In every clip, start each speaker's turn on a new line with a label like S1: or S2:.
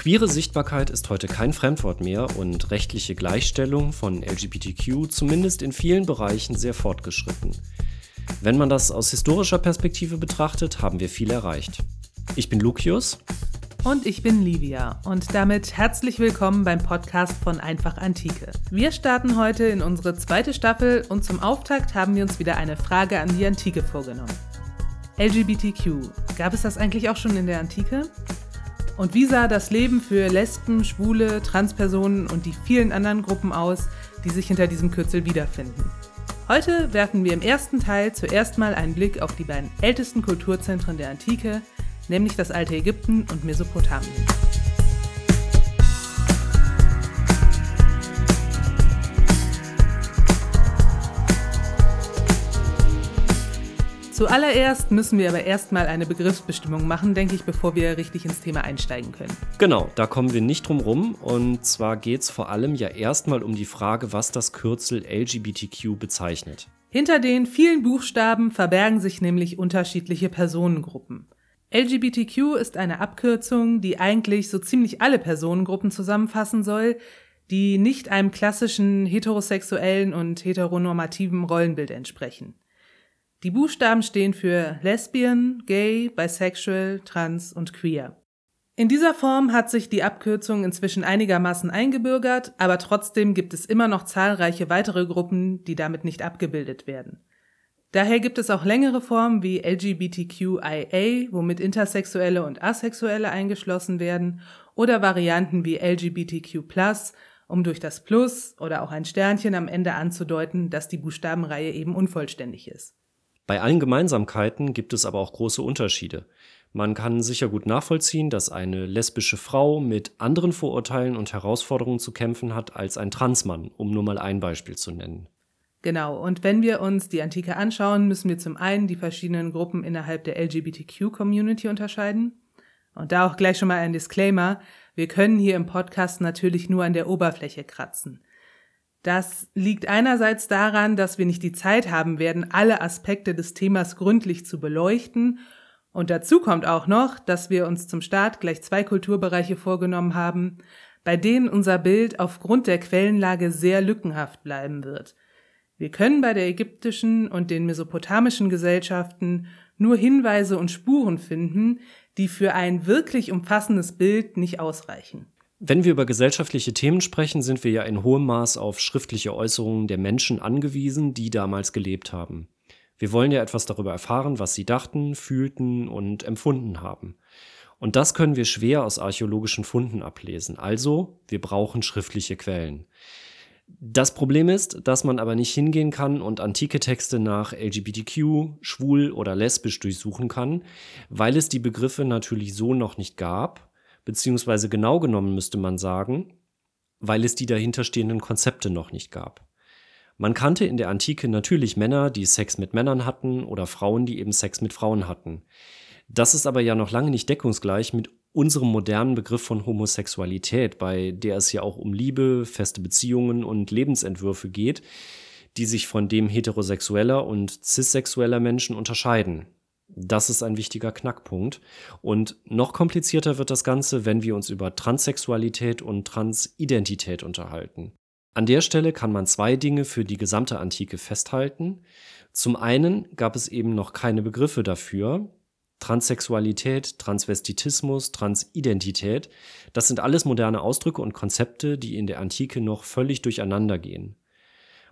S1: Queere Sichtbarkeit ist heute kein Fremdwort mehr und rechtliche Gleichstellung von LGBTQ zumindest in vielen Bereichen sehr fortgeschritten. Wenn man das aus historischer Perspektive betrachtet, haben wir viel erreicht. Ich bin Lucius.
S2: Und ich bin Livia und damit herzlich willkommen beim Podcast von Einfach Antike. Wir starten heute in unsere zweite Staffel und zum Auftakt haben wir uns wieder eine Frage an die Antike vorgenommen. LGBTQ, gab es das eigentlich auch schon in der Antike? Und wie sah das Leben für Lesben, Schwule, Transpersonen und die vielen anderen Gruppen aus, die sich hinter diesem Kürzel wiederfinden? Heute werfen wir im ersten Teil zuerst mal einen Blick auf die beiden ältesten Kulturzentren der Antike, nämlich das alte Ägypten und Mesopotamien. Zuallererst müssen wir aber erstmal eine Begriffsbestimmung machen, denke ich, bevor wir richtig ins Thema einsteigen können.
S1: Genau, da kommen wir nicht drum rum. Und zwar geht es vor allem ja erstmal um die Frage, was das Kürzel LGBTQ bezeichnet.
S2: Hinter den vielen Buchstaben verbergen sich nämlich unterschiedliche Personengruppen. LGBTQ ist eine Abkürzung, die eigentlich so ziemlich alle Personengruppen zusammenfassen soll, die nicht einem klassischen heterosexuellen und heteronormativen Rollenbild entsprechen. Die Buchstaben stehen für Lesbian, Gay, Bisexual, Trans und Queer. In dieser Form hat sich die Abkürzung inzwischen einigermaßen eingebürgert, aber trotzdem gibt es immer noch zahlreiche weitere Gruppen, die damit nicht abgebildet werden. Daher gibt es auch längere Formen wie LGBTQIA, womit Intersexuelle und Asexuelle eingeschlossen werden, oder Varianten wie LGBTQ+, um durch das Plus oder auch ein Sternchen am Ende anzudeuten, dass die Buchstabenreihe eben unvollständig ist.
S1: Bei allen Gemeinsamkeiten gibt es aber auch große Unterschiede. Man kann sicher gut nachvollziehen, dass eine lesbische Frau mit anderen Vorurteilen und Herausforderungen zu kämpfen hat als ein Transmann, um nur mal ein Beispiel zu nennen.
S2: Genau, und wenn wir uns die Antike anschauen, müssen wir zum einen die verschiedenen Gruppen innerhalb der LGBTQ-Community unterscheiden. Und da auch gleich schon mal ein Disclaimer, wir können hier im Podcast natürlich nur an der Oberfläche kratzen. Das liegt einerseits daran, dass wir nicht die Zeit haben werden, alle Aspekte des Themas gründlich zu beleuchten. Und dazu kommt auch noch, dass wir uns zum Start gleich zwei Kulturbereiche vorgenommen haben, bei denen unser Bild aufgrund der Quellenlage sehr lückenhaft bleiben wird. Wir können bei der ägyptischen und den mesopotamischen Gesellschaften nur Hinweise und Spuren finden, die für ein wirklich umfassendes Bild nicht ausreichen.
S1: Wenn wir über gesellschaftliche Themen sprechen, sind wir ja in hohem Maß auf schriftliche Äußerungen der Menschen angewiesen, die damals gelebt haben. Wir wollen ja etwas darüber erfahren, was sie dachten, fühlten und empfunden haben. Und das können wir schwer aus archäologischen Funden ablesen. Also, wir brauchen schriftliche Quellen. Das Problem ist, dass man aber nicht hingehen kann und antike Texte nach LGBTQ, schwul oder lesbisch durchsuchen kann, weil es die Begriffe natürlich so noch nicht gab beziehungsweise genau genommen müsste man sagen, weil es die dahinterstehenden Konzepte noch nicht gab. Man kannte in der Antike natürlich Männer, die Sex mit Männern hatten oder Frauen, die eben Sex mit Frauen hatten. Das ist aber ja noch lange nicht deckungsgleich mit unserem modernen Begriff von Homosexualität, bei der es ja auch um Liebe, feste Beziehungen und Lebensentwürfe geht, die sich von dem heterosexueller und cissexueller Menschen unterscheiden. Das ist ein wichtiger Knackpunkt. Und noch komplizierter wird das Ganze, wenn wir uns über Transsexualität und Transidentität unterhalten. An der Stelle kann man zwei Dinge für die gesamte Antike festhalten. Zum einen gab es eben noch keine Begriffe dafür. Transsexualität, Transvestitismus, Transidentität, das sind alles moderne Ausdrücke und Konzepte, die in der Antike noch völlig durcheinander gehen.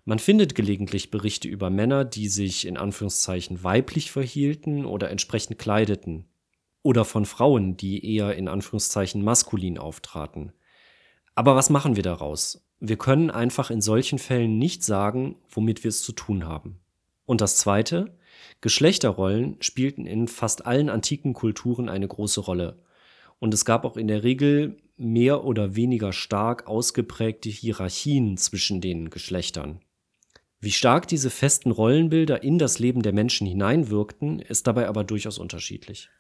S1: Man findet gelegentlich Berichte über Männer, die sich in Anführungszeichen weiblich verhielten oder entsprechend kleideten. Oder von Frauen, die eher in Anführungszeichen maskulin auftraten. Aber was machen wir daraus? Wir können einfach in solchen Fällen nicht sagen, womit wir es zu tun haben. Und das Zweite, Geschlechterrollen spielten in fast allen antiken Kulturen eine große Rolle. Und es gab auch in der Regel mehr oder weniger stark ausgeprägte Hierarchien zwischen den Geschlechtern. Wie stark diese festen Rollenbilder in das Leben der Menschen hineinwirkten, ist dabei aber durchaus unterschiedlich.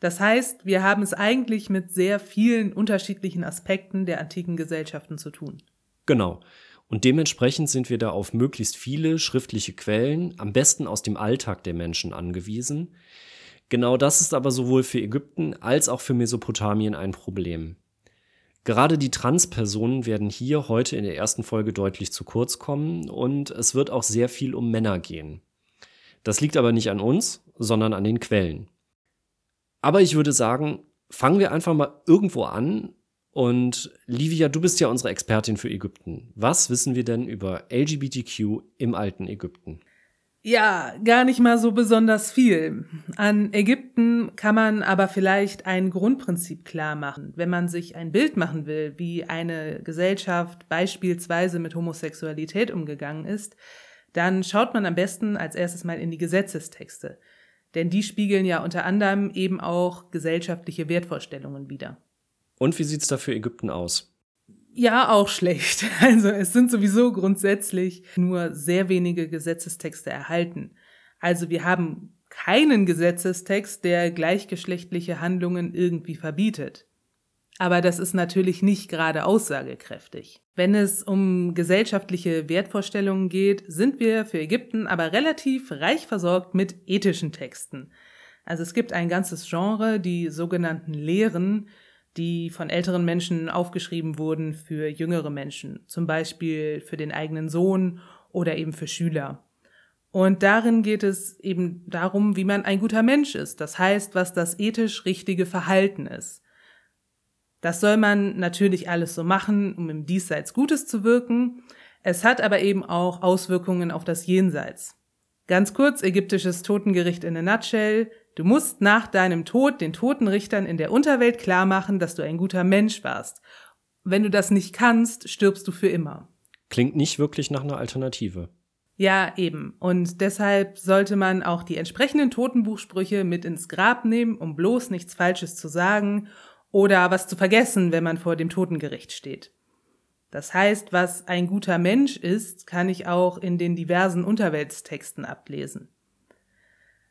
S2: Das heißt, wir haben es eigentlich mit sehr vielen unterschiedlichen Aspekten der antiken Gesellschaften zu tun.
S1: Genau. Und dementsprechend sind wir da auf möglichst viele schriftliche Quellen, am besten aus dem Alltag der Menschen angewiesen. Genau das ist aber sowohl für Ägypten als auch für Mesopotamien ein Problem. Gerade die Transpersonen werden hier heute in der ersten Folge deutlich zu kurz kommen und es wird auch sehr viel um Männer gehen. Das liegt aber nicht an uns, sondern an den Quellen. Aber ich würde sagen, fangen wir einfach mal irgendwo an. Und Livia, du bist ja unsere Expertin für Ägypten. Was wissen wir denn über LGBTQ im alten Ägypten?
S2: Ja, gar nicht mal so besonders viel. An Ägypten kann man aber vielleicht ein Grundprinzip klar machen. Wenn man sich ein Bild machen will, wie eine Gesellschaft beispielsweise mit Homosexualität umgegangen ist, dann schaut man am besten als erstes mal in die Gesetzestexte. Denn die spiegeln ja unter anderem eben auch gesellschaftliche Wertvorstellungen wider.
S1: Und wie sieht's da für Ägypten aus?
S2: Ja, auch schlecht. Also es sind sowieso grundsätzlich nur sehr wenige Gesetzestexte erhalten. Also wir haben keinen Gesetzestext, der gleichgeschlechtliche Handlungen irgendwie verbietet. Aber das ist natürlich nicht gerade aussagekräftig. Wenn es um gesellschaftliche Wertvorstellungen geht, sind wir für Ägypten aber relativ reich versorgt mit ethischen Texten. Also es gibt ein ganzes Genre, die sogenannten Lehren, die von älteren Menschen aufgeschrieben wurden für jüngere Menschen, zum Beispiel für den eigenen Sohn oder eben für Schüler. Und darin geht es eben darum, wie man ein guter Mensch ist, das heißt, was das ethisch richtige Verhalten ist. Das soll man natürlich alles so machen, um im Diesseits Gutes zu wirken. Es hat aber eben auch Auswirkungen auf das Jenseits. Ganz kurz, ägyptisches Totengericht in a nutshell. Du musst nach deinem Tod den Totenrichtern in der Unterwelt klar machen, dass du ein guter Mensch warst. Wenn du das nicht kannst, stirbst du für immer.
S1: Klingt nicht wirklich nach einer Alternative.
S2: Ja, eben. Und deshalb sollte man auch die entsprechenden Totenbuchsprüche mit ins Grab nehmen, um bloß nichts Falsches zu sagen oder was zu vergessen, wenn man vor dem Totengericht steht. Das heißt, was ein guter Mensch ist, kann ich auch in den diversen Unterweltstexten ablesen.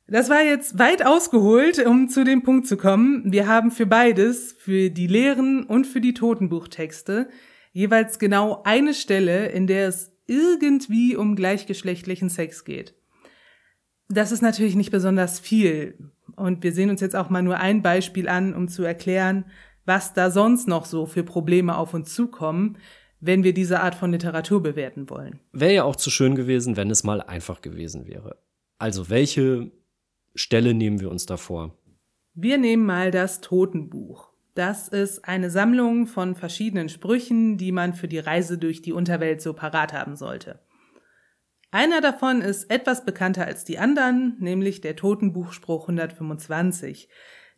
S2: Das war jetzt weit ausgeholt, um zu dem Punkt zu kommen. Wir haben für beides, für die Lehren und für die Totenbuchtexte, jeweils genau eine Stelle, in der es irgendwie um gleichgeschlechtlichen Sex geht. Das ist natürlich nicht besonders viel. Und wir sehen uns jetzt auch mal nur ein Beispiel an, um zu erklären, was da sonst noch so für Probleme auf uns zukommen, wenn wir diese Art von Literatur bewerten wollen.
S1: Wäre ja auch zu schön gewesen, wenn es mal einfach gewesen wäre. Also welche Stelle nehmen wir uns da vor?
S2: Wir nehmen mal das Totenbuch. Das ist eine Sammlung von verschiedenen Sprüchen, die man für die Reise durch die Unterwelt so parat haben sollte. Einer davon ist etwas bekannter als die anderen, nämlich der Totenbuchspruch 125.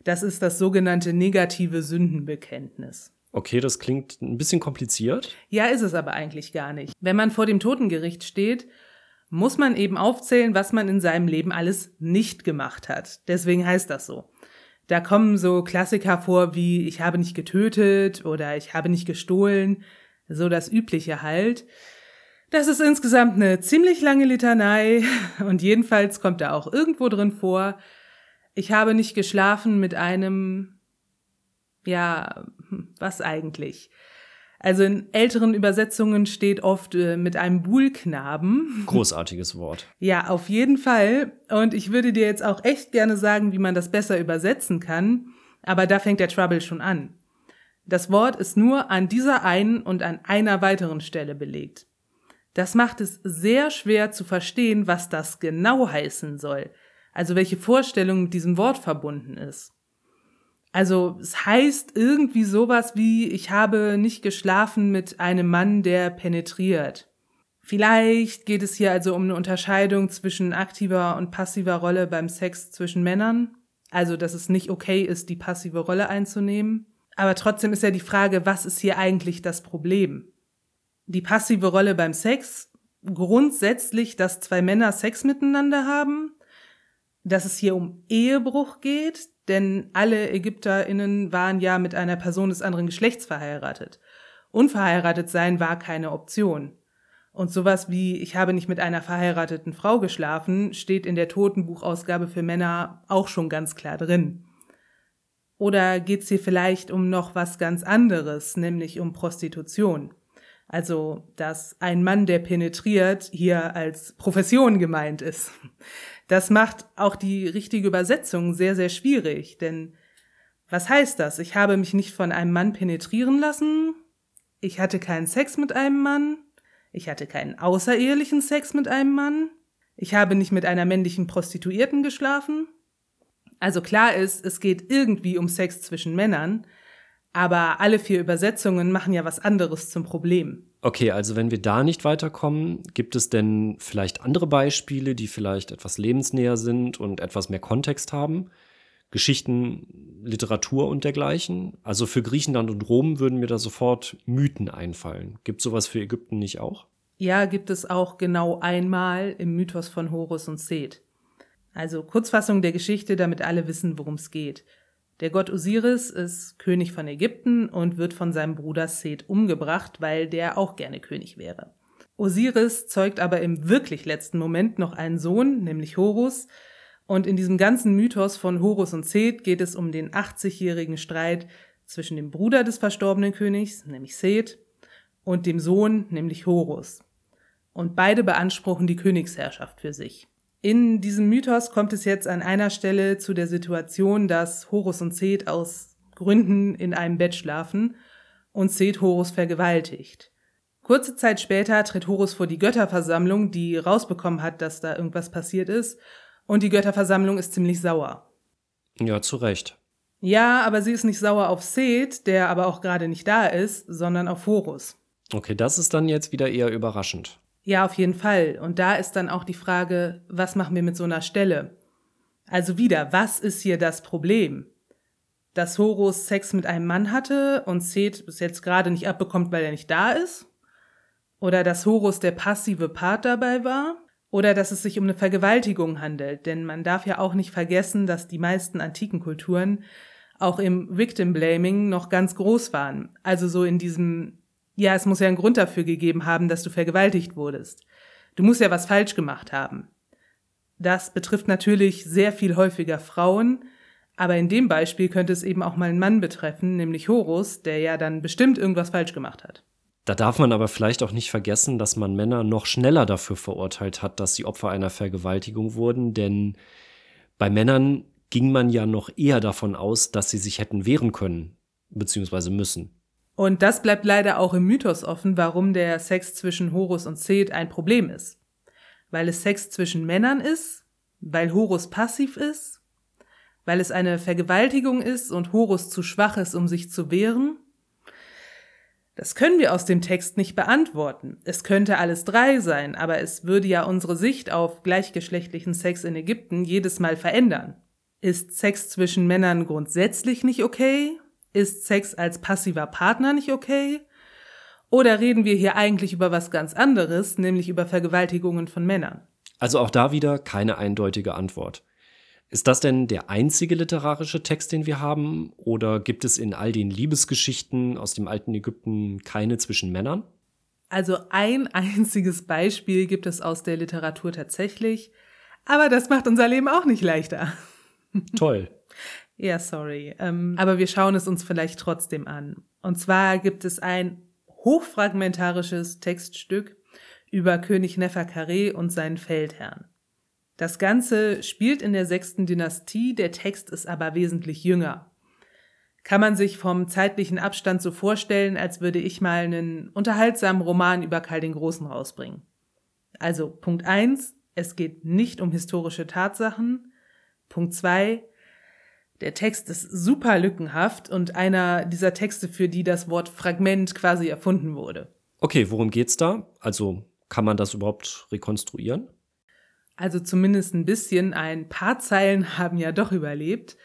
S2: Das ist das sogenannte negative Sündenbekenntnis.
S1: Okay, das klingt ein bisschen kompliziert.
S2: Ja, ist es aber eigentlich gar nicht. Wenn man vor dem Totengericht steht, muss man eben aufzählen, was man in seinem Leben alles nicht gemacht hat. Deswegen heißt das so. Da kommen so Klassiker vor wie ich habe nicht getötet oder ich habe nicht gestohlen, so das übliche halt. Das ist insgesamt eine ziemlich lange Litanei und jedenfalls kommt da auch irgendwo drin vor, ich habe nicht geschlafen mit einem, ja, was eigentlich? Also in älteren Übersetzungen steht oft äh, mit einem Buhlknaben.
S1: Großartiges Wort.
S2: Ja, auf jeden Fall. Und ich würde dir jetzt auch echt gerne sagen, wie man das besser übersetzen kann. Aber da fängt der Trouble schon an. Das Wort ist nur an dieser einen und an einer weiteren Stelle belegt. Das macht es sehr schwer zu verstehen, was das genau heißen soll, also welche Vorstellung mit diesem Wort verbunden ist. Also es heißt irgendwie sowas wie, ich habe nicht geschlafen mit einem Mann, der penetriert. Vielleicht geht es hier also um eine Unterscheidung zwischen aktiver und passiver Rolle beim Sex zwischen Männern, also dass es nicht okay ist, die passive Rolle einzunehmen. Aber trotzdem ist ja die Frage, was ist hier eigentlich das Problem? die passive Rolle beim Sex grundsätzlich, dass zwei Männer Sex miteinander haben, dass es hier um Ehebruch geht, denn alle ÄgypterInnen waren ja mit einer Person des anderen Geschlechts verheiratet. Unverheiratet sein war keine Option. Und sowas wie ich habe nicht mit einer verheirateten Frau geschlafen, steht in der Totenbuchausgabe für Männer auch schon ganz klar drin. Oder geht's hier vielleicht um noch was ganz anderes, nämlich um Prostitution? Also, dass ein Mann, der penetriert, hier als Profession gemeint ist. Das macht auch die richtige Übersetzung sehr, sehr schwierig, denn Was heißt das? Ich habe mich nicht von einem Mann penetrieren lassen. Ich hatte keinen Sex mit einem Mann. Ich hatte keinen außerehelichen Sex mit einem Mann. Ich habe nicht mit einer männlichen Prostituierten geschlafen. Also klar ist, es geht irgendwie um Sex zwischen Männern, aber alle vier Übersetzungen machen ja was anderes zum Problem.
S1: Okay, also wenn wir da nicht weiterkommen, gibt es denn vielleicht andere Beispiele, die vielleicht etwas lebensnäher sind und etwas mehr Kontext haben? Geschichten, Literatur und dergleichen? Also für Griechenland und Rom würden mir da sofort Mythen einfallen. Gibt sowas für Ägypten nicht auch?
S2: Ja, gibt es auch genau einmal im Mythos von Horus und Seth. Also Kurzfassung der Geschichte, damit alle wissen, worum es geht. Der Gott Osiris ist König von Ägypten und wird von seinem Bruder Seth umgebracht, weil der auch gerne König wäre. Osiris zeugt aber im wirklich letzten Moment noch einen Sohn, nämlich Horus, und in diesem ganzen Mythos von Horus und Seth geht es um den 80-jährigen Streit zwischen dem Bruder des verstorbenen Königs, nämlich Seth, und dem Sohn, nämlich Horus. Und beide beanspruchen die Königsherrschaft für sich. In diesem Mythos kommt es jetzt an einer Stelle zu der Situation, dass Horus und Seth aus Gründen in einem Bett schlafen und Seth Horus vergewaltigt. Kurze Zeit später tritt Horus vor die Götterversammlung, die rausbekommen hat, dass da irgendwas passiert ist, und die Götterversammlung ist ziemlich sauer.
S1: Ja, zu Recht.
S2: Ja, aber sie ist nicht sauer auf Seth, der aber auch gerade nicht da ist, sondern auf Horus.
S1: Okay, das ist dann jetzt wieder eher überraschend.
S2: Ja, auf jeden Fall. Und da ist dann auch die Frage, was machen wir mit so einer Stelle? Also wieder, was ist hier das Problem? Dass Horus Sex mit einem Mann hatte und Seth bis jetzt gerade nicht abbekommt, weil er nicht da ist? Oder dass Horus der passive Part dabei war? Oder dass es sich um eine Vergewaltigung handelt? Denn man darf ja auch nicht vergessen, dass die meisten antiken Kulturen auch im Victim Blaming noch ganz groß waren. Also so in diesem ja, es muss ja einen Grund dafür gegeben haben, dass du vergewaltigt wurdest. Du musst ja was falsch gemacht haben. Das betrifft natürlich sehr viel häufiger Frauen, aber in dem Beispiel könnte es eben auch mal einen Mann betreffen, nämlich Horus, der ja dann bestimmt irgendwas falsch gemacht hat.
S1: Da darf man aber vielleicht auch nicht vergessen, dass man Männer noch schneller dafür verurteilt hat, dass sie Opfer einer Vergewaltigung wurden, denn bei Männern ging man ja noch eher davon aus, dass sie sich hätten wehren können, beziehungsweise müssen.
S2: Und das bleibt leider auch im Mythos offen, warum der Sex zwischen Horus und Seth ein Problem ist. Weil es Sex zwischen Männern ist, weil Horus passiv ist, weil es eine Vergewaltigung ist und Horus zu schwach ist, um sich zu wehren. Das können wir aus dem Text nicht beantworten. Es könnte alles drei sein, aber es würde ja unsere Sicht auf gleichgeschlechtlichen Sex in Ägypten jedes Mal verändern. Ist Sex zwischen Männern grundsätzlich nicht okay? Ist Sex als passiver Partner nicht okay? Oder reden wir hier eigentlich über was ganz anderes, nämlich über Vergewaltigungen von Männern?
S1: Also auch da wieder keine eindeutige Antwort. Ist das denn der einzige literarische Text, den wir haben? Oder gibt es in all den Liebesgeschichten aus dem alten Ägypten keine zwischen Männern?
S2: Also ein einziges Beispiel gibt es aus der Literatur tatsächlich, aber das macht unser Leben auch nicht leichter.
S1: Toll.
S2: Ja, sorry. Ähm, aber wir schauen es uns vielleicht trotzdem an. Und zwar gibt es ein hochfragmentarisches Textstück über König Neferkare und seinen Feldherrn. Das Ganze spielt in der sechsten Dynastie, der Text ist aber wesentlich jünger. Kann man sich vom zeitlichen Abstand so vorstellen, als würde ich mal einen unterhaltsamen Roman über Karl den Großen rausbringen. Also Punkt eins: es geht nicht um historische Tatsachen. Punkt zwei: der Text ist super lückenhaft und einer dieser Texte, für die das Wort Fragment quasi erfunden wurde.
S1: Okay, worum geht's da? Also kann man das überhaupt rekonstruieren?
S2: Also zumindest ein bisschen. Ein paar Zeilen haben ja doch überlebt.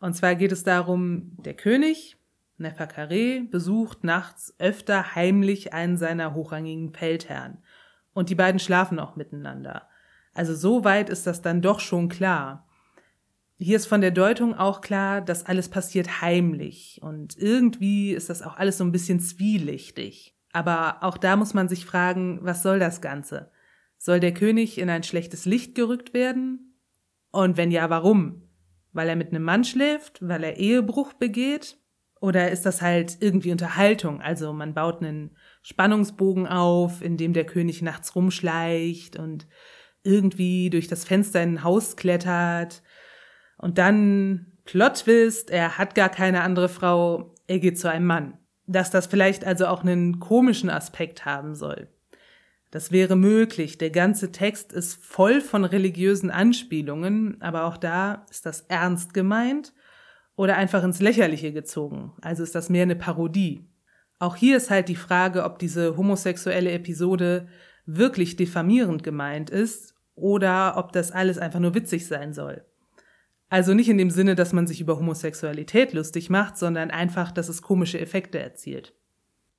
S2: Und zwar geht es darum, der König, Neferkare, besucht nachts öfter heimlich einen seiner hochrangigen Feldherren. Und die beiden schlafen auch miteinander. Also so weit ist das dann doch schon klar. Hier ist von der Deutung auch klar, dass alles passiert heimlich und irgendwie ist das auch alles so ein bisschen zwielichtig. Aber auch da muss man sich fragen, was soll das Ganze? Soll der König in ein schlechtes Licht gerückt werden? Und wenn ja, warum? Weil er mit einem Mann schläft? Weil er Ehebruch begeht? Oder ist das halt irgendwie Unterhaltung? Also man baut einen Spannungsbogen auf, in dem der König nachts rumschleicht und irgendwie durch das Fenster in ein Haus klettert und dann Plot Twist, er hat gar keine andere Frau, er geht zu einem Mann. Dass das vielleicht also auch einen komischen Aspekt haben soll. Das wäre möglich. Der ganze Text ist voll von religiösen Anspielungen, aber auch da ist das ernst gemeint oder einfach ins Lächerliche gezogen. Also ist das mehr eine Parodie. Auch hier ist halt die Frage, ob diese homosexuelle Episode wirklich diffamierend gemeint ist oder ob das alles einfach nur witzig sein soll. Also nicht in dem Sinne, dass man sich über Homosexualität lustig macht, sondern einfach, dass es komische Effekte erzielt.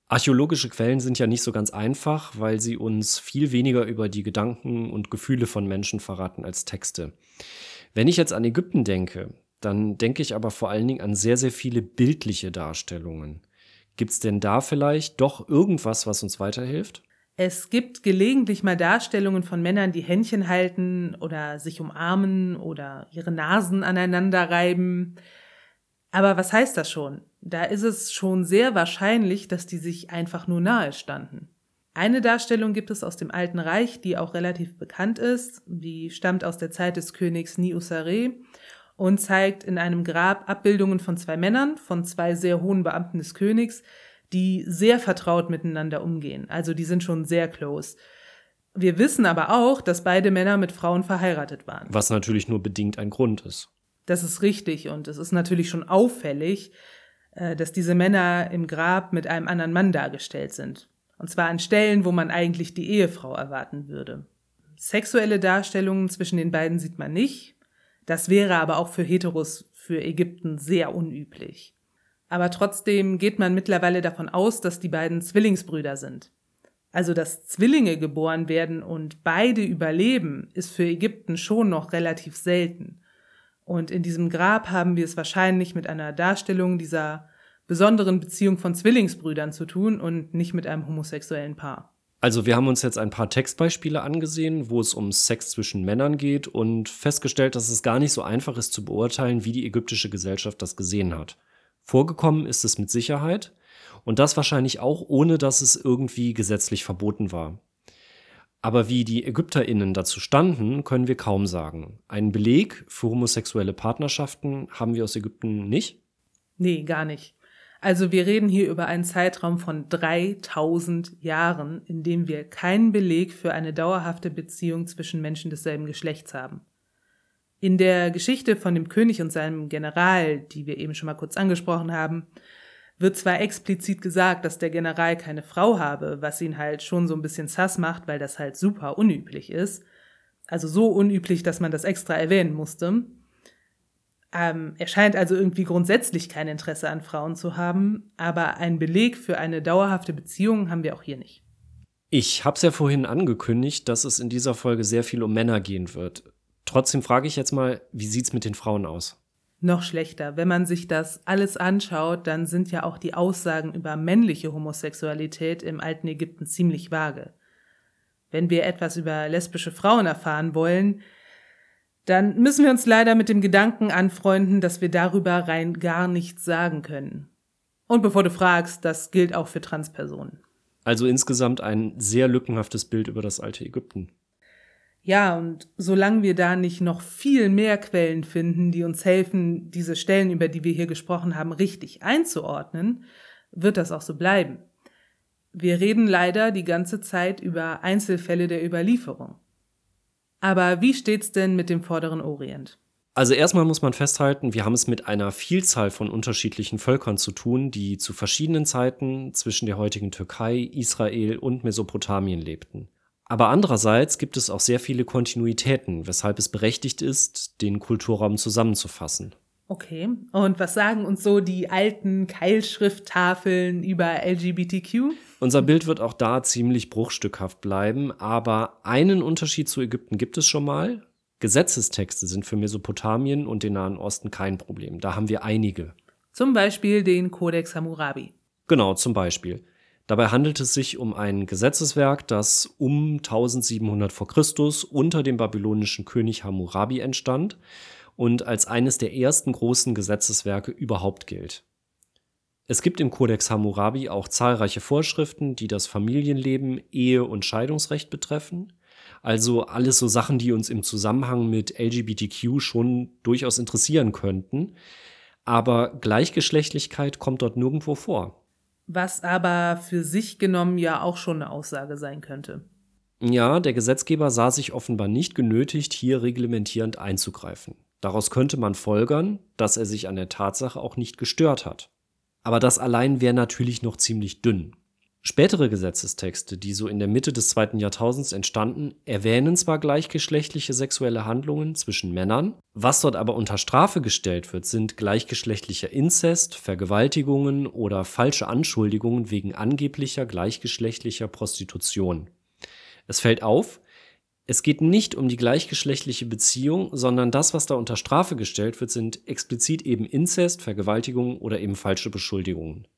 S1: Archäologische Quellen sind ja nicht so ganz einfach, weil sie uns viel weniger über die Gedanken und Gefühle von Menschen verraten als Texte. Wenn ich jetzt an Ägypten denke, dann denke ich aber vor allen Dingen an sehr, sehr viele bildliche Darstellungen. Gibt es denn da vielleicht doch irgendwas, was uns weiterhilft?
S2: Es gibt gelegentlich mal Darstellungen von Männern, die Händchen halten oder sich umarmen oder ihre Nasen aneinander reiben. Aber was heißt das schon? Da ist es schon sehr wahrscheinlich, dass die sich einfach nur nahe standen. Eine Darstellung gibt es aus dem Alten Reich, die auch relativ bekannt ist. Die stammt aus der Zeit des Königs Niusare und zeigt in einem Grab Abbildungen von zwei Männern, von zwei sehr hohen Beamten des Königs, die sehr vertraut miteinander umgehen. Also die sind schon sehr close. Wir wissen aber auch, dass beide Männer mit Frauen verheiratet waren.
S1: Was natürlich nur bedingt ein Grund ist.
S2: Das ist richtig und es ist natürlich schon auffällig, äh, dass diese Männer im Grab mit einem anderen Mann dargestellt sind. Und zwar an Stellen, wo man eigentlich die Ehefrau erwarten würde. Sexuelle Darstellungen zwischen den beiden sieht man nicht. Das wäre aber auch für Heteros für Ägypten sehr unüblich. Aber trotzdem geht man mittlerweile davon aus, dass die beiden Zwillingsbrüder sind. Also, dass Zwillinge geboren werden und beide überleben, ist für Ägypten schon noch relativ selten. Und in diesem Grab haben wir es wahrscheinlich mit einer Darstellung dieser besonderen Beziehung von Zwillingsbrüdern zu tun und nicht mit einem homosexuellen Paar.
S1: Also wir haben uns jetzt ein paar Textbeispiele angesehen, wo es um Sex zwischen Männern geht und festgestellt, dass es gar nicht so einfach ist zu beurteilen, wie die ägyptische Gesellschaft das gesehen hat. Vorgekommen ist es mit Sicherheit und das wahrscheinlich auch ohne, dass es irgendwie gesetzlich verboten war. Aber wie die Ägypterinnen dazu standen, können wir kaum sagen. Einen Beleg für homosexuelle Partnerschaften haben wir aus Ägypten nicht?
S2: Nee, gar nicht. Also wir reden hier über einen Zeitraum von 3000 Jahren, in dem wir keinen Beleg für eine dauerhafte Beziehung zwischen Menschen desselben Geschlechts haben. In der Geschichte von dem König und seinem General, die wir eben schon mal kurz angesprochen haben, wird zwar explizit gesagt, dass der General keine Frau habe, was ihn halt schon so ein bisschen sass macht, weil das halt super unüblich ist. Also so unüblich, dass man das extra erwähnen musste. Ähm, er scheint also irgendwie grundsätzlich kein Interesse an Frauen zu haben, aber einen Beleg für eine dauerhafte Beziehung haben wir auch hier nicht.
S1: Ich habe es ja vorhin angekündigt, dass es in dieser Folge sehr viel um Männer gehen wird. Trotzdem frage ich jetzt mal, wie sieht's mit den Frauen aus?
S2: noch schlechter. Wenn man sich das alles anschaut, dann sind ja auch die Aussagen über männliche Homosexualität im alten Ägypten ziemlich vage. Wenn wir etwas über lesbische Frauen erfahren wollen, dann müssen wir uns leider mit dem Gedanken anfreunden, dass wir darüber rein gar nichts sagen können. Und bevor du fragst, das gilt auch für Transpersonen.
S1: Also insgesamt ein sehr lückenhaftes Bild über das alte Ägypten.
S2: Ja, und solange wir da nicht noch viel mehr Quellen finden, die uns helfen, diese Stellen, über die wir hier gesprochen haben, richtig einzuordnen, wird das auch so bleiben. Wir reden leider die ganze Zeit über Einzelfälle der Überlieferung. Aber wie steht's denn mit dem vorderen Orient?
S1: Also erstmal muss man festhalten, wir haben es mit einer Vielzahl von unterschiedlichen Völkern zu tun, die zu verschiedenen Zeiten zwischen der heutigen Türkei, Israel und Mesopotamien lebten. Aber andererseits gibt es auch sehr viele Kontinuitäten, weshalb es berechtigt ist, den Kulturraum zusammenzufassen.
S2: Okay, und was sagen uns so die alten Keilschrifttafeln über LGBTQ?
S1: Unser Bild wird auch da ziemlich bruchstückhaft bleiben, aber einen Unterschied zu Ägypten gibt es schon mal. Gesetzestexte sind für Mesopotamien und den Nahen Osten kein Problem. Da haben wir einige.
S2: Zum Beispiel den Codex Hammurabi.
S1: Genau, zum Beispiel. Dabei handelt es sich um ein Gesetzeswerk, das um 1700 v. Chr. unter dem babylonischen König Hammurabi entstand und als eines der ersten großen Gesetzeswerke überhaupt gilt. Es gibt im Kodex Hammurabi auch zahlreiche Vorschriften, die das Familienleben, Ehe und Scheidungsrecht betreffen. Also alles so Sachen, die uns im Zusammenhang mit LGBTQ schon durchaus interessieren könnten. Aber Gleichgeschlechtlichkeit kommt dort nirgendwo vor.
S2: Was aber für sich genommen ja auch schon eine Aussage sein könnte.
S1: Ja, der Gesetzgeber sah sich offenbar nicht genötigt, hier reglementierend einzugreifen. Daraus könnte man folgern, dass er sich an der Tatsache auch nicht gestört hat. Aber das allein wäre natürlich noch ziemlich dünn. Spätere Gesetzestexte, die so in der Mitte des zweiten Jahrtausends entstanden, erwähnen zwar gleichgeschlechtliche sexuelle Handlungen zwischen Männern, was dort aber unter Strafe gestellt wird, sind gleichgeschlechtlicher Inzest, Vergewaltigungen oder falsche Anschuldigungen wegen angeblicher gleichgeschlechtlicher Prostitution. Es fällt auf, es geht nicht um die gleichgeschlechtliche Beziehung, sondern das, was da unter Strafe gestellt wird, sind explizit eben Inzest, Vergewaltigungen oder eben falsche Beschuldigungen.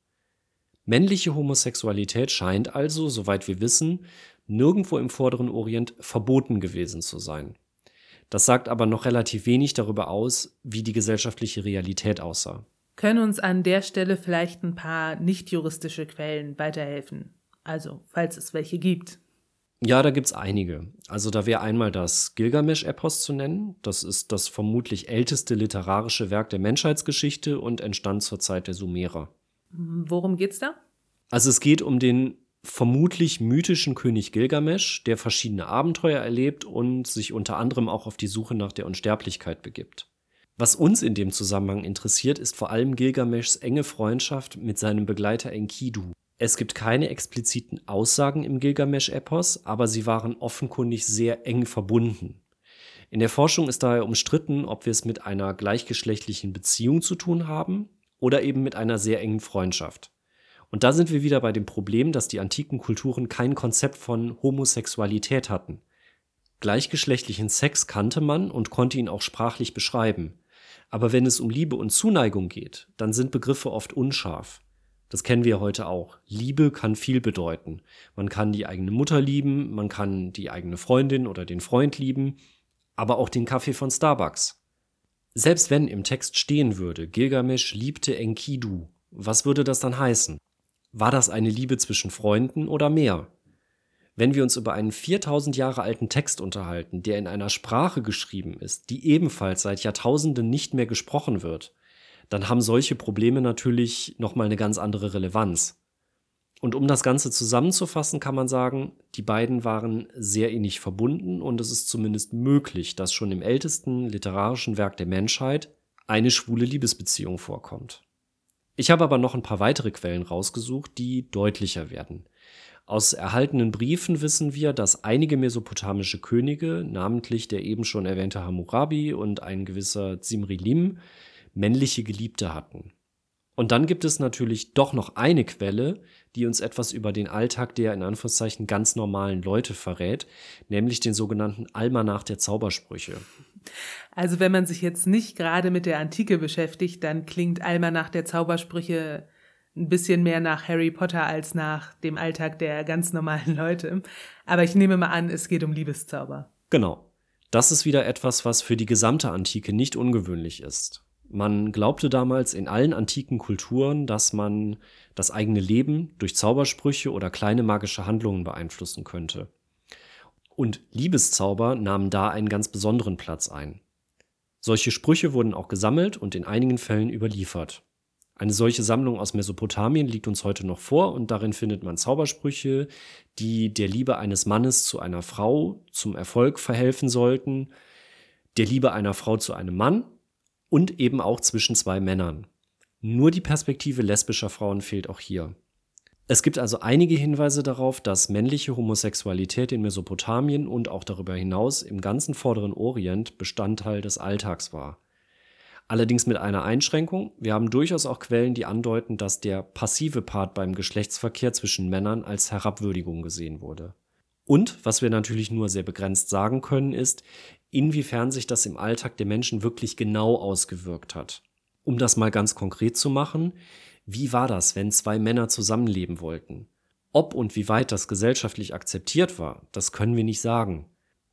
S1: Männliche Homosexualität scheint also, soweit wir wissen, nirgendwo im vorderen Orient verboten gewesen zu sein. Das sagt aber noch relativ wenig darüber aus, wie die gesellschaftliche Realität aussah.
S2: Können uns an der Stelle vielleicht ein paar nicht juristische Quellen weiterhelfen? Also, falls es welche gibt.
S1: Ja, da gibt's einige. Also da wäre einmal das Gilgamesch-Epos zu nennen. Das ist das vermutlich älteste literarische Werk der Menschheitsgeschichte und entstand zur Zeit der Sumerer.
S2: Worum geht's da?
S1: Also es geht um den vermutlich mythischen König Gilgamesch, der verschiedene Abenteuer erlebt und sich unter anderem auch auf die Suche nach der Unsterblichkeit begibt. Was uns in dem Zusammenhang interessiert, ist vor allem Gilgameschs enge Freundschaft mit seinem Begleiter Enkidu. Es gibt keine expliziten Aussagen im Gilgamesch-Epos, aber sie waren offenkundig sehr eng verbunden. In der Forschung ist daher umstritten, ob wir es mit einer gleichgeschlechtlichen Beziehung zu tun haben oder eben mit einer sehr engen Freundschaft. Und da sind wir wieder bei dem Problem, dass die antiken Kulturen kein Konzept von Homosexualität hatten. Gleichgeschlechtlichen Sex kannte man und konnte ihn auch sprachlich beschreiben. Aber wenn es um Liebe und Zuneigung geht, dann sind Begriffe oft unscharf. Das kennen wir heute auch. Liebe kann viel bedeuten. Man kann die eigene Mutter lieben, man kann die eigene Freundin oder den Freund lieben, aber auch den Kaffee von Starbucks. Selbst wenn im Text stehen würde, Gilgamesch liebte Enkidu, was würde das dann heißen? War das eine Liebe zwischen Freunden oder mehr? Wenn wir uns über einen 4000 Jahre alten Text unterhalten, der in einer Sprache geschrieben ist, die ebenfalls seit Jahrtausenden nicht mehr gesprochen wird, dann haben solche Probleme natürlich nochmal eine ganz andere Relevanz. Und um das Ganze zusammenzufassen, kann man sagen, die beiden waren sehr innig verbunden und es ist zumindest möglich, dass schon im ältesten literarischen Werk der Menschheit eine schwule Liebesbeziehung vorkommt. Ich habe aber noch ein paar weitere Quellen rausgesucht, die deutlicher werden. Aus erhaltenen Briefen wissen wir, dass einige mesopotamische Könige, namentlich der eben schon erwähnte Hammurabi und ein gewisser Zimrilim, männliche Geliebte hatten. Und dann gibt es natürlich doch noch eine Quelle, die uns etwas über den Alltag der in Anführungszeichen ganz normalen Leute verrät, nämlich den sogenannten Almanach der Zaubersprüche.
S2: Also wenn man sich jetzt nicht gerade mit der Antike beschäftigt, dann klingt Almanach der Zaubersprüche ein bisschen mehr nach Harry Potter als nach dem Alltag der ganz normalen Leute. Aber ich nehme mal an, es geht um Liebeszauber.
S1: Genau. Das ist wieder etwas, was für die gesamte Antike nicht ungewöhnlich ist. Man glaubte damals in allen antiken Kulturen, dass man das eigene Leben durch Zaubersprüche oder kleine magische Handlungen beeinflussen könnte. Und Liebeszauber nahmen da einen ganz besonderen Platz ein. Solche Sprüche wurden auch gesammelt und in einigen Fällen überliefert. Eine solche Sammlung aus Mesopotamien liegt uns heute noch vor und darin findet man Zaubersprüche, die der Liebe eines Mannes zu einer Frau zum Erfolg verhelfen sollten, der Liebe einer Frau zu einem Mann und eben auch zwischen zwei Männern. Nur die Perspektive lesbischer Frauen fehlt auch hier. Es gibt also einige Hinweise darauf, dass männliche Homosexualität in Mesopotamien und auch darüber hinaus im ganzen vorderen Orient Bestandteil des Alltags war. Allerdings mit einer Einschränkung, wir haben durchaus auch Quellen, die andeuten, dass der passive Part beim Geschlechtsverkehr zwischen Männern als Herabwürdigung gesehen wurde. Und, was wir natürlich nur sehr begrenzt sagen können, ist, inwiefern sich das im Alltag der Menschen wirklich genau ausgewirkt hat. Um das mal ganz konkret zu machen, wie war das, wenn zwei Männer zusammenleben wollten? Ob und wie weit das gesellschaftlich akzeptiert war, das können wir nicht sagen.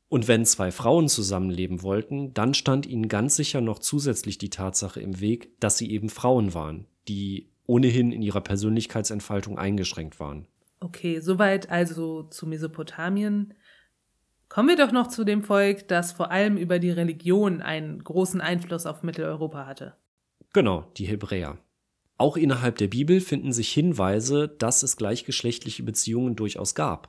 S1: Und wenn zwei Frauen zusammenleben wollten, dann stand ihnen ganz sicher noch zusätzlich die Tatsache im Weg, dass sie eben Frauen waren, die ohnehin in ihrer Persönlichkeitsentfaltung eingeschränkt waren.
S2: Okay, soweit also zu Mesopotamien. Kommen wir doch noch zu dem Volk, das vor allem über die Religion einen großen Einfluss auf Mitteleuropa hatte.
S1: Genau, die Hebräer. Auch innerhalb der Bibel finden sich Hinweise, dass es gleichgeschlechtliche Beziehungen durchaus gab.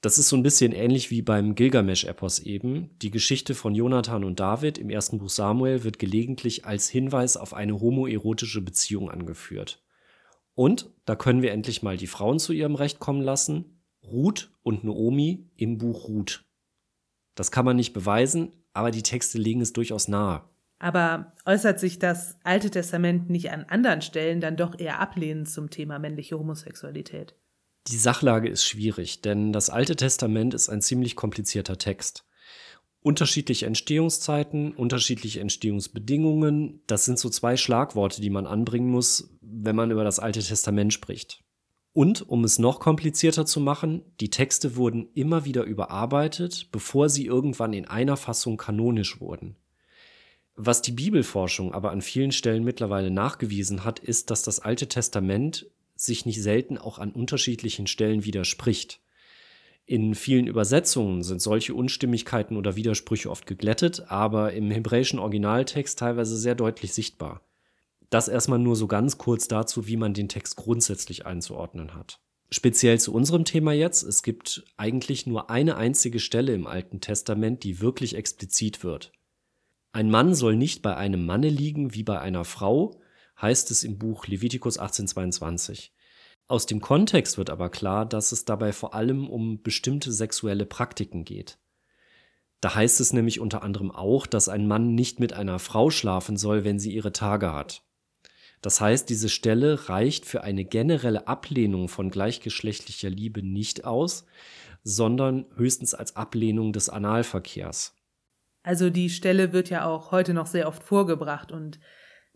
S1: Das ist so ein bisschen ähnlich wie beim Gilgamesch-Epos eben. Die Geschichte von Jonathan und David im ersten Buch Samuel wird gelegentlich als Hinweis auf eine homoerotische Beziehung angeführt. Und da können wir endlich mal die Frauen zu ihrem Recht kommen lassen. Ruth und Naomi im Buch Ruth. Das kann man nicht beweisen, aber die Texte legen es durchaus nahe.
S2: Aber äußert sich das Alte Testament nicht an anderen Stellen dann doch eher ablehnend zum Thema männliche Homosexualität?
S1: Die Sachlage ist schwierig, denn das Alte Testament ist ein ziemlich komplizierter Text. Unterschiedliche Entstehungszeiten, unterschiedliche Entstehungsbedingungen, das sind so zwei Schlagworte, die man anbringen muss, wenn man über das Alte Testament spricht. Und um es noch komplizierter zu machen, die Texte wurden immer wieder überarbeitet, bevor sie irgendwann in einer Fassung kanonisch wurden. Was die Bibelforschung aber an vielen Stellen mittlerweile nachgewiesen hat, ist, dass das Alte Testament sich nicht selten auch an unterschiedlichen Stellen widerspricht. In vielen Übersetzungen sind solche Unstimmigkeiten oder Widersprüche oft geglättet, aber im hebräischen Originaltext teilweise sehr deutlich sichtbar. Das erstmal nur so ganz kurz dazu, wie man den Text grundsätzlich einzuordnen hat. Speziell zu unserem Thema jetzt, es gibt eigentlich nur eine einzige Stelle im Alten Testament, die wirklich explizit wird. Ein Mann soll nicht bei einem Manne liegen wie bei einer Frau, heißt es im Buch Levitikus 1822. Aus dem Kontext wird aber klar, dass es dabei vor allem um bestimmte sexuelle Praktiken geht. Da heißt es nämlich unter anderem auch, dass ein Mann nicht mit einer Frau schlafen soll, wenn sie ihre Tage hat. Das heißt, diese Stelle reicht für eine generelle Ablehnung von gleichgeschlechtlicher Liebe nicht aus, sondern höchstens als Ablehnung des Analverkehrs.
S2: Also die Stelle wird ja auch heute noch sehr oft vorgebracht und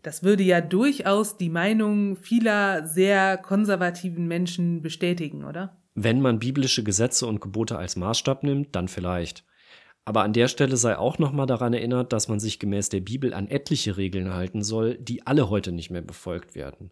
S2: das würde ja durchaus die Meinung vieler sehr konservativen Menschen bestätigen, oder?
S1: Wenn man biblische Gesetze und Gebote als Maßstab nimmt, dann vielleicht. Aber an der Stelle sei auch nochmal daran erinnert, dass man sich gemäß der Bibel an etliche Regeln halten soll, die alle heute nicht mehr befolgt werden.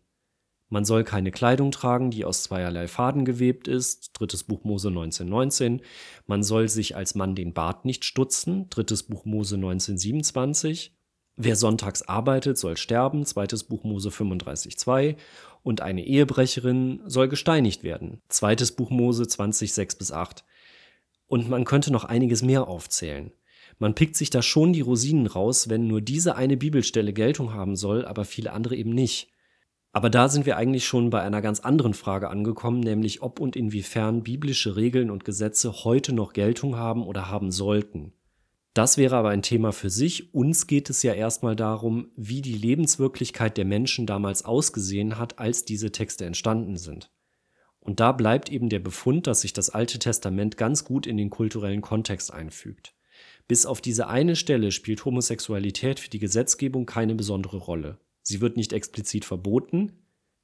S1: Man soll keine Kleidung tragen, die aus zweierlei Faden gewebt ist, drittes Buch Mose 1919. Man soll sich als Mann den Bart nicht stutzen, drittes Buch Mose 1927. Wer sonntags arbeitet, soll sterben, zweites Buch Mose 35,2 und eine Ehebrecherin soll gesteinigt werden, zweites Buch Mose 20, 6 bis 8. Und man könnte noch einiges mehr aufzählen. Man pickt sich da schon die Rosinen raus, wenn nur diese eine Bibelstelle Geltung haben soll, aber viele andere eben nicht. Aber da sind wir eigentlich schon bei einer ganz anderen Frage angekommen, nämlich ob und inwiefern biblische Regeln und Gesetze heute noch Geltung haben oder haben sollten. Das wäre aber ein Thema für sich. Uns geht es ja erstmal darum, wie die Lebenswirklichkeit der Menschen damals ausgesehen hat, als diese Texte entstanden sind. Und da bleibt eben der Befund, dass sich das Alte Testament ganz gut in den kulturellen Kontext einfügt. Bis auf diese eine Stelle spielt Homosexualität für die Gesetzgebung keine besondere Rolle. Sie wird nicht explizit verboten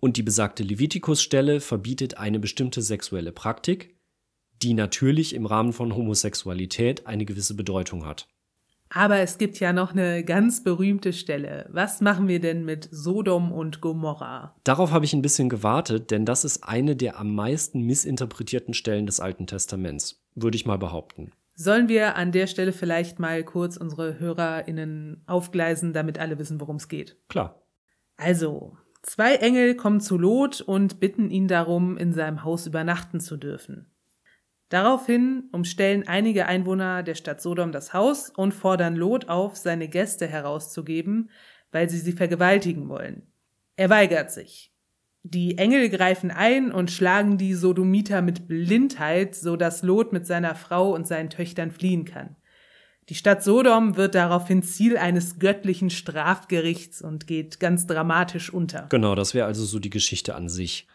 S1: und die besagte Levitikus-Stelle verbietet eine bestimmte sexuelle Praktik, die natürlich im Rahmen von Homosexualität eine gewisse Bedeutung hat.
S2: Aber es gibt ja noch eine ganz berühmte Stelle. Was machen wir denn mit Sodom und Gomorra?
S1: Darauf habe ich ein bisschen gewartet, denn das ist eine der am meisten missinterpretierten Stellen des Alten Testaments, würde ich mal behaupten.
S2: Sollen wir an der Stelle vielleicht mal kurz unsere HörerInnen aufgleisen, damit alle wissen, worum es geht?
S1: Klar.
S2: Also, zwei Engel kommen zu Lot und bitten ihn darum, in seinem Haus übernachten zu dürfen. Daraufhin umstellen einige Einwohner der Stadt Sodom das Haus und fordern Lot auf, seine Gäste herauszugeben, weil sie sie vergewaltigen wollen. Er weigert sich. Die Engel greifen ein und schlagen die Sodomiter mit Blindheit, so dass Lot mit seiner Frau und seinen Töchtern fliehen kann. Die Stadt Sodom wird daraufhin Ziel eines göttlichen Strafgerichts und geht ganz dramatisch unter.
S1: Genau, das wäre also so die Geschichte an sich.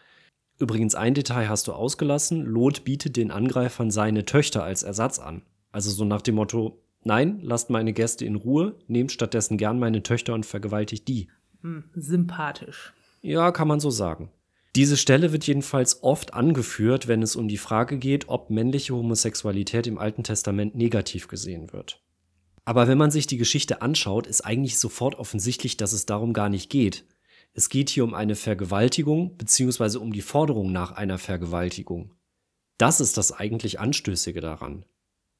S1: Übrigens, ein Detail hast du ausgelassen. Lot bietet den Angreifern seine Töchter als Ersatz an. Also so nach dem Motto, nein, lasst meine Gäste in Ruhe, nehmt stattdessen gern meine Töchter und vergewaltigt die.
S2: Hm, sympathisch.
S1: Ja, kann man so sagen. Diese Stelle wird jedenfalls oft angeführt, wenn es um die Frage geht, ob männliche Homosexualität im Alten Testament negativ gesehen wird. Aber wenn man sich die Geschichte anschaut, ist eigentlich sofort offensichtlich, dass es darum gar nicht geht. Es geht hier um eine Vergewaltigung bzw. um die Forderung nach einer Vergewaltigung. Das ist das eigentlich Anstößige daran.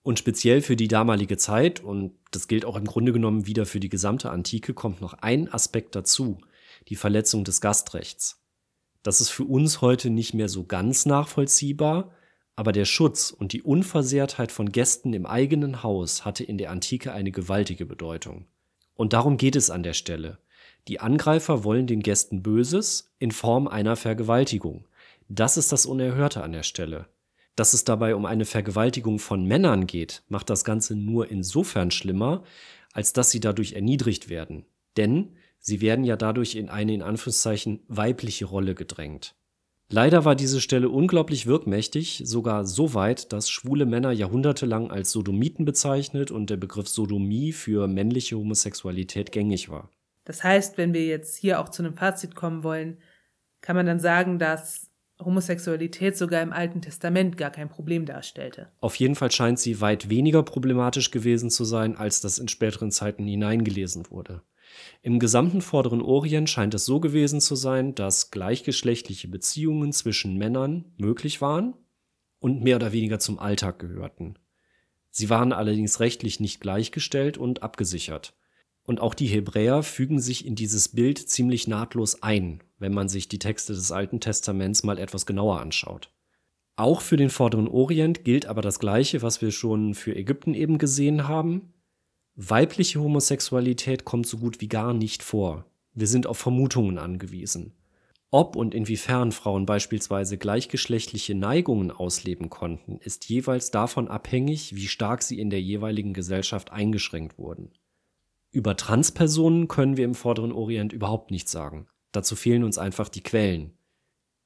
S1: Und speziell für die damalige Zeit, und das gilt auch im Grunde genommen wieder für die gesamte Antike, kommt noch ein Aspekt dazu, die Verletzung des Gastrechts. Das ist für uns heute nicht mehr so ganz nachvollziehbar, aber der Schutz und die Unversehrtheit von Gästen im eigenen Haus hatte in der Antike eine gewaltige Bedeutung. Und darum geht es an der Stelle. Die Angreifer wollen den Gästen Böses in Form einer Vergewaltigung. Das ist das Unerhörte an der Stelle. Dass es dabei um eine Vergewaltigung von Männern geht, macht das Ganze nur insofern schlimmer, als dass sie dadurch erniedrigt werden. Denn sie werden ja dadurch in eine in Anführungszeichen weibliche Rolle gedrängt. Leider war diese Stelle unglaublich wirkmächtig, sogar so weit, dass schwule Männer jahrhundertelang als Sodomiten bezeichnet und der Begriff Sodomie für männliche Homosexualität gängig war.
S2: Das heißt, wenn wir jetzt hier auch zu einem Fazit kommen wollen, kann man dann sagen, dass Homosexualität sogar im Alten Testament gar kein Problem darstellte.
S1: Auf jeden Fall scheint sie weit weniger problematisch gewesen zu sein, als das in späteren Zeiten hineingelesen wurde. Im gesamten Vorderen Orient scheint es so gewesen zu sein, dass gleichgeschlechtliche Beziehungen zwischen Männern möglich waren und mehr oder weniger zum Alltag gehörten. Sie waren allerdings rechtlich nicht gleichgestellt und abgesichert. Und auch die Hebräer fügen sich in dieses Bild ziemlich nahtlos ein, wenn man sich die Texte des Alten Testaments mal etwas genauer anschaut. Auch für den Vorderen Orient gilt aber das Gleiche, was wir schon für Ägypten eben gesehen haben. Weibliche Homosexualität kommt so gut wie gar nicht vor. Wir sind auf Vermutungen angewiesen. Ob und inwiefern Frauen beispielsweise gleichgeschlechtliche Neigungen ausleben konnten, ist jeweils davon abhängig, wie stark sie in der jeweiligen Gesellschaft eingeschränkt wurden. Über Transpersonen können wir im Vorderen Orient überhaupt nichts sagen. Dazu fehlen uns einfach die Quellen.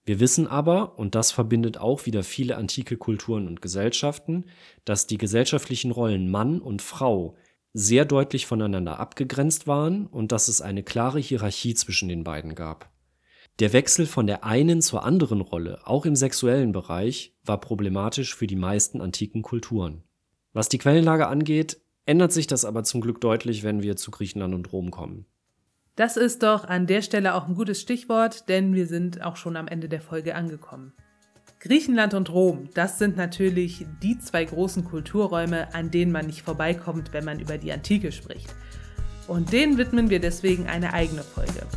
S1: Wir wissen aber, und das verbindet auch wieder viele antike Kulturen und Gesellschaften, dass die gesellschaftlichen Rollen Mann und Frau sehr deutlich voneinander abgegrenzt waren und dass es eine klare Hierarchie zwischen den beiden gab. Der Wechsel von der einen zur anderen Rolle, auch im sexuellen Bereich, war problematisch für die meisten antiken Kulturen. Was die Quellenlage angeht, ändert sich das aber zum Glück deutlich, wenn wir zu Griechenland und Rom kommen.
S2: Das ist doch an der Stelle auch ein gutes Stichwort, denn wir sind auch schon am Ende der Folge angekommen. Griechenland und Rom, das sind natürlich die zwei großen Kulturräume, an denen man nicht vorbeikommt, wenn man über die Antike spricht. Und denen widmen wir deswegen eine eigene Folge.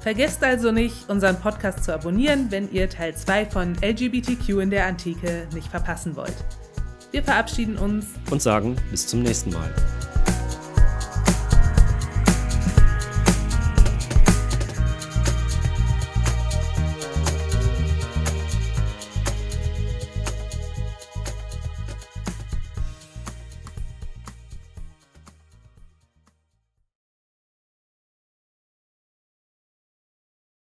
S2: Vergesst also nicht, unseren Podcast zu abonnieren, wenn ihr Teil 2 von LGBTQ in der Antike nicht verpassen wollt. Wir verabschieden uns
S1: und sagen bis zum nächsten Mal.